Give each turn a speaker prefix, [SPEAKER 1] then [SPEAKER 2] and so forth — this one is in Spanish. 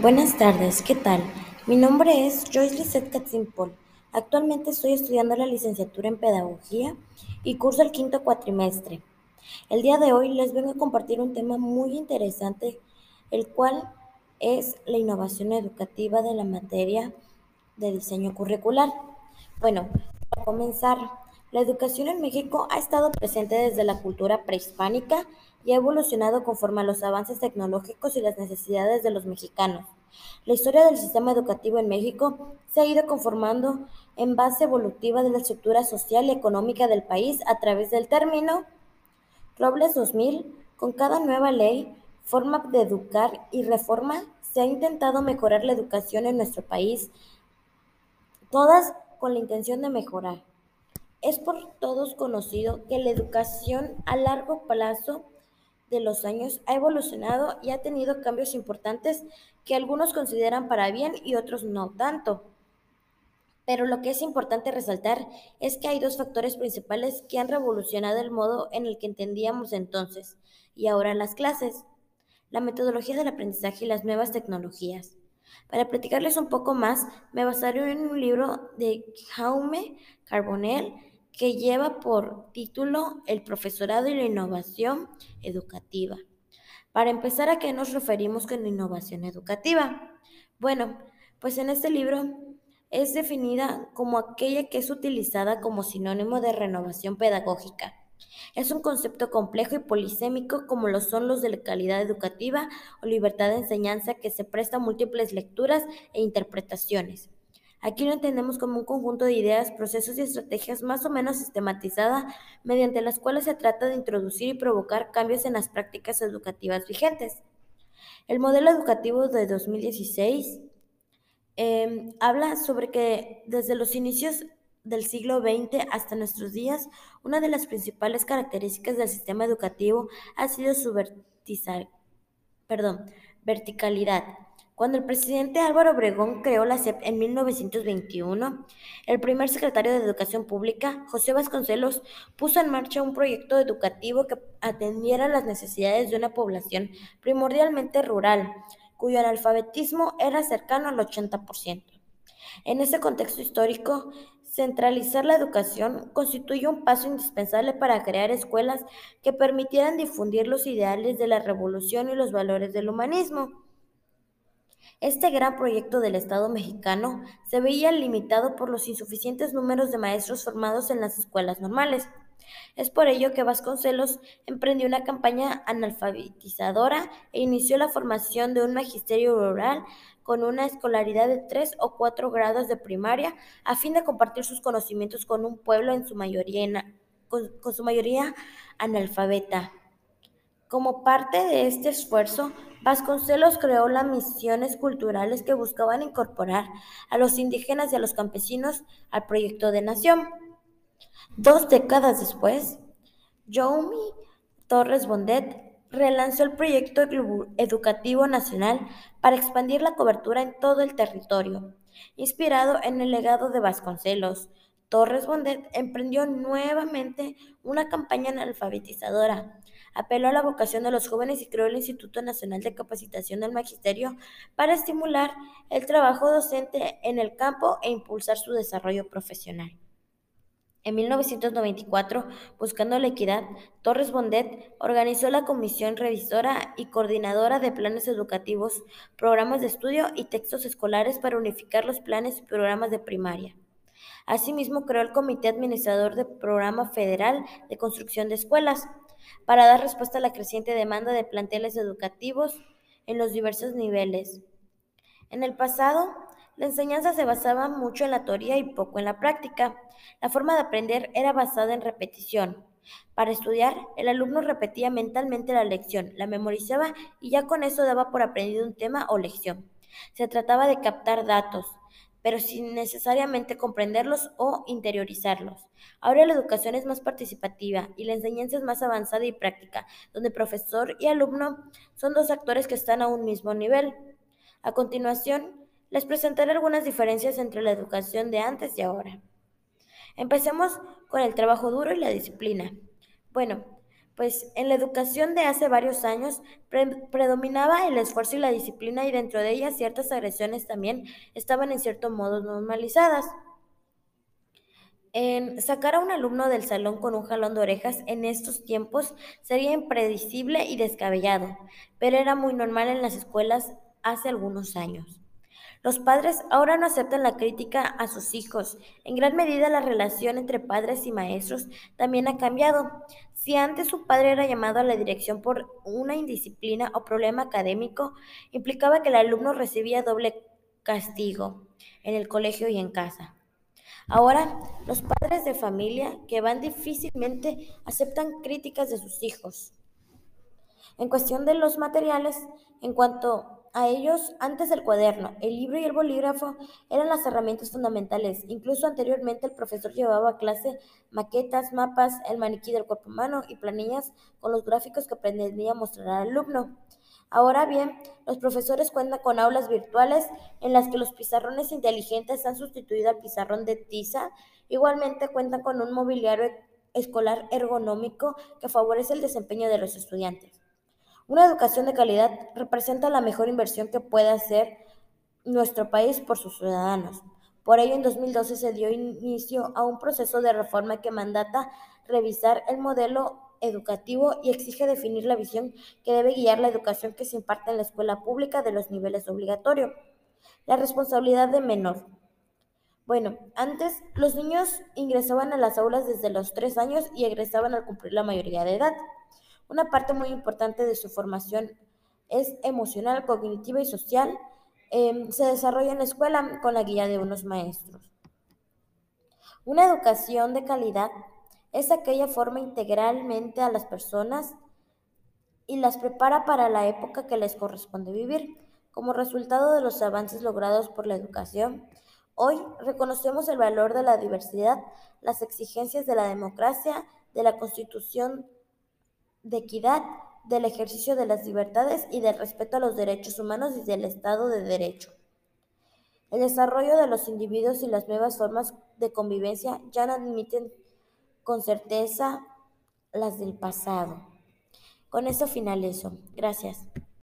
[SPEAKER 1] Buenas tardes, ¿qué tal? Mi nombre es Joyce Lisette Katzimpol. Actualmente estoy estudiando la licenciatura en Pedagogía y curso el quinto cuatrimestre. El día de hoy les vengo a compartir un tema muy interesante, el cual es la innovación educativa de la materia de diseño curricular. Bueno, para comenzar, la educación en México ha estado presente desde la cultura prehispánica y ha evolucionado conforme a los avances tecnológicos y las necesidades de los mexicanos. La historia del sistema educativo en México se ha ido conformando en base evolutiva de la estructura social y económica del país a través del término Robles 2000. Con cada nueva ley, forma de educar y reforma, se ha intentado mejorar la educación en nuestro país, todas con la intención de mejorar. Es por todos conocido que la educación a largo plazo de los años ha evolucionado y ha tenido cambios importantes que algunos consideran para bien y otros no tanto. Pero lo que es importante resaltar es que hay dos factores principales que han revolucionado el modo en el que entendíamos entonces y ahora las clases, la metodología del aprendizaje y las nuevas tecnologías. Para platicarles un poco más, me basaré en un libro de Jaume Carbonell que lleva por título El profesorado y la innovación educativa. Para empezar, ¿a qué nos referimos con innovación educativa? Bueno, pues en este libro es definida como aquella que es utilizada como sinónimo de renovación pedagógica. Es un concepto complejo y polisémico como lo son los de la calidad educativa o libertad de enseñanza que se presta a múltiples lecturas e interpretaciones. Aquí lo entendemos como un conjunto de ideas, procesos y estrategias más o menos sistematizada mediante las cuales se trata de introducir y provocar cambios en las prácticas educativas vigentes. El modelo educativo de 2016 em, habla sobre que desde los inicios del siglo XX hasta nuestros días, una de las principales características del sistema educativo ha sido su verticalidad cuando el presidente Álvaro Obregón creó la SEP en 1921, el primer secretario de Educación Pública, José Vasconcelos, puso en marcha un proyecto educativo que atendiera las necesidades de una población primordialmente rural, cuyo analfabetismo era cercano al 80%. En ese contexto histórico, centralizar la educación constituye un paso indispensable para crear escuelas que permitieran difundir los ideales de la revolución y los valores del humanismo. Este gran proyecto del Estado mexicano se veía limitado por los insuficientes números de maestros formados en las escuelas normales. Es por ello que Vasconcelos emprendió una campaña analfabetizadora e inició la formación de un magisterio rural con una escolaridad de tres o cuatro grados de primaria a fin de compartir sus conocimientos con un pueblo en su mayoría, con su mayoría analfabeta. Como parte de este esfuerzo, Vasconcelos creó las misiones culturales que buscaban incorporar a los indígenas y a los campesinos al proyecto de nación. Dos décadas después, Jaume Torres Bondet relanzó el proyecto educativo nacional para expandir la cobertura en todo el territorio. Inspirado en el legado de Vasconcelos, Torres Bondet emprendió nuevamente una campaña alfabetizadora apeló a la vocación de los jóvenes y creó el Instituto Nacional de Capacitación del Magisterio para estimular el trabajo docente en el campo e impulsar su desarrollo profesional. En 1994, buscando la equidad, Torres Bondet organizó la Comisión Revisora y Coordinadora de Planes Educativos, Programas de Estudio y Textos Escolares para unificar los planes y programas de primaria. Asimismo, creó el Comité Administrador del Programa Federal de Construcción de Escuelas, para dar respuesta a la creciente demanda de planteles educativos en los diversos niveles. En el pasado, la enseñanza se basaba mucho en la teoría y poco en la práctica. La forma de aprender era basada en repetición. Para estudiar, el alumno repetía mentalmente la lección, la memorizaba y ya con eso daba por aprendido un tema o lección. Se trataba de captar datos, pero sin necesariamente comprenderlos o interiorizarlos. Ahora la educación es más participativa y la enseñanza es más avanzada y práctica, donde profesor y alumno son dos actores que están a un mismo nivel. A continuación, les presentaré algunas diferencias entre la educación de antes y ahora. Empecemos con el trabajo duro y la disciplina. Bueno, Pues en la educación de hace varios años predominaba el esfuerzo y la disciplina y dentro de ellas ciertas agresiones también estaban en cierto modo normalizadas. En sacar a un alumno del salón con un jalón de orejas en estos tiempos sería impredecible y descabellado, pero era muy normal en las escuelas hace algunos años. Los padres ahora no aceptan la crítica a sus hijos. En gran medida la relación entre padres y maestros también ha cambiado. Si antes su padre era llamado a la dirección por una indisciplina o problema académico, implicaba que el alumno recibía doble castigo en el colegio y en casa. Ahora, los padres de familia que van difícilmente aceptan críticas de sus hijos. En cuestión de los materiales, en cuanto a ellos, antes el cuaderno, el libro y el bolígrafo eran las herramientas fundamentales. Incluso anteriormente el profesor llevaba a clase maquetas, mapas, el maniquí del cuerpo humano y planillas con los gráficos que pretendía mostrar al alumno. Ahora bien, los profesores cuentan con aulas virtuales en las que los pizarrones inteligentes han sustituido al pizarrón de tiza. Igualmente cuentan con un mobiliario escolar ergonómico que favorece el desempeño de los estudiantes. Una educación de calidad representa la mejor inversión que puede hacer nuestro país por sus ciudadanos. Por ello, en 2012 se dio inicio a un proceso de reforma que mandata revisar el modelo educativo y exige definir la visión que debe guiar la educación que se imparte en la escuela pública de los niveles obligatorios. La responsabilidad de menor. Bueno, antes los niños ingresaban a las aulas desde los tres años y egresaban al cumplir la mayoría de edad. Una parte muy importante de su formación es emocional, cognitiva y social. Em, se desarrolla en la escuela con la guía de unos maestros. Una educación de calidad es aquella forma integralmente a las personas y las prepara para la época que les corresponde vivir. Como resultado de los avances logrados por la educación, hoy reconocemos el valor de la diversidad, las exigencias de la democracia, de la constitución de equidad, del ejercicio de las libertades y del respeto a los derechos humanos y del Estado de Derecho. El desarrollo de los individuos y las nuevas formas de convivencia ya no admiten con certeza las del pasado. Con eso finalizo. Gracias.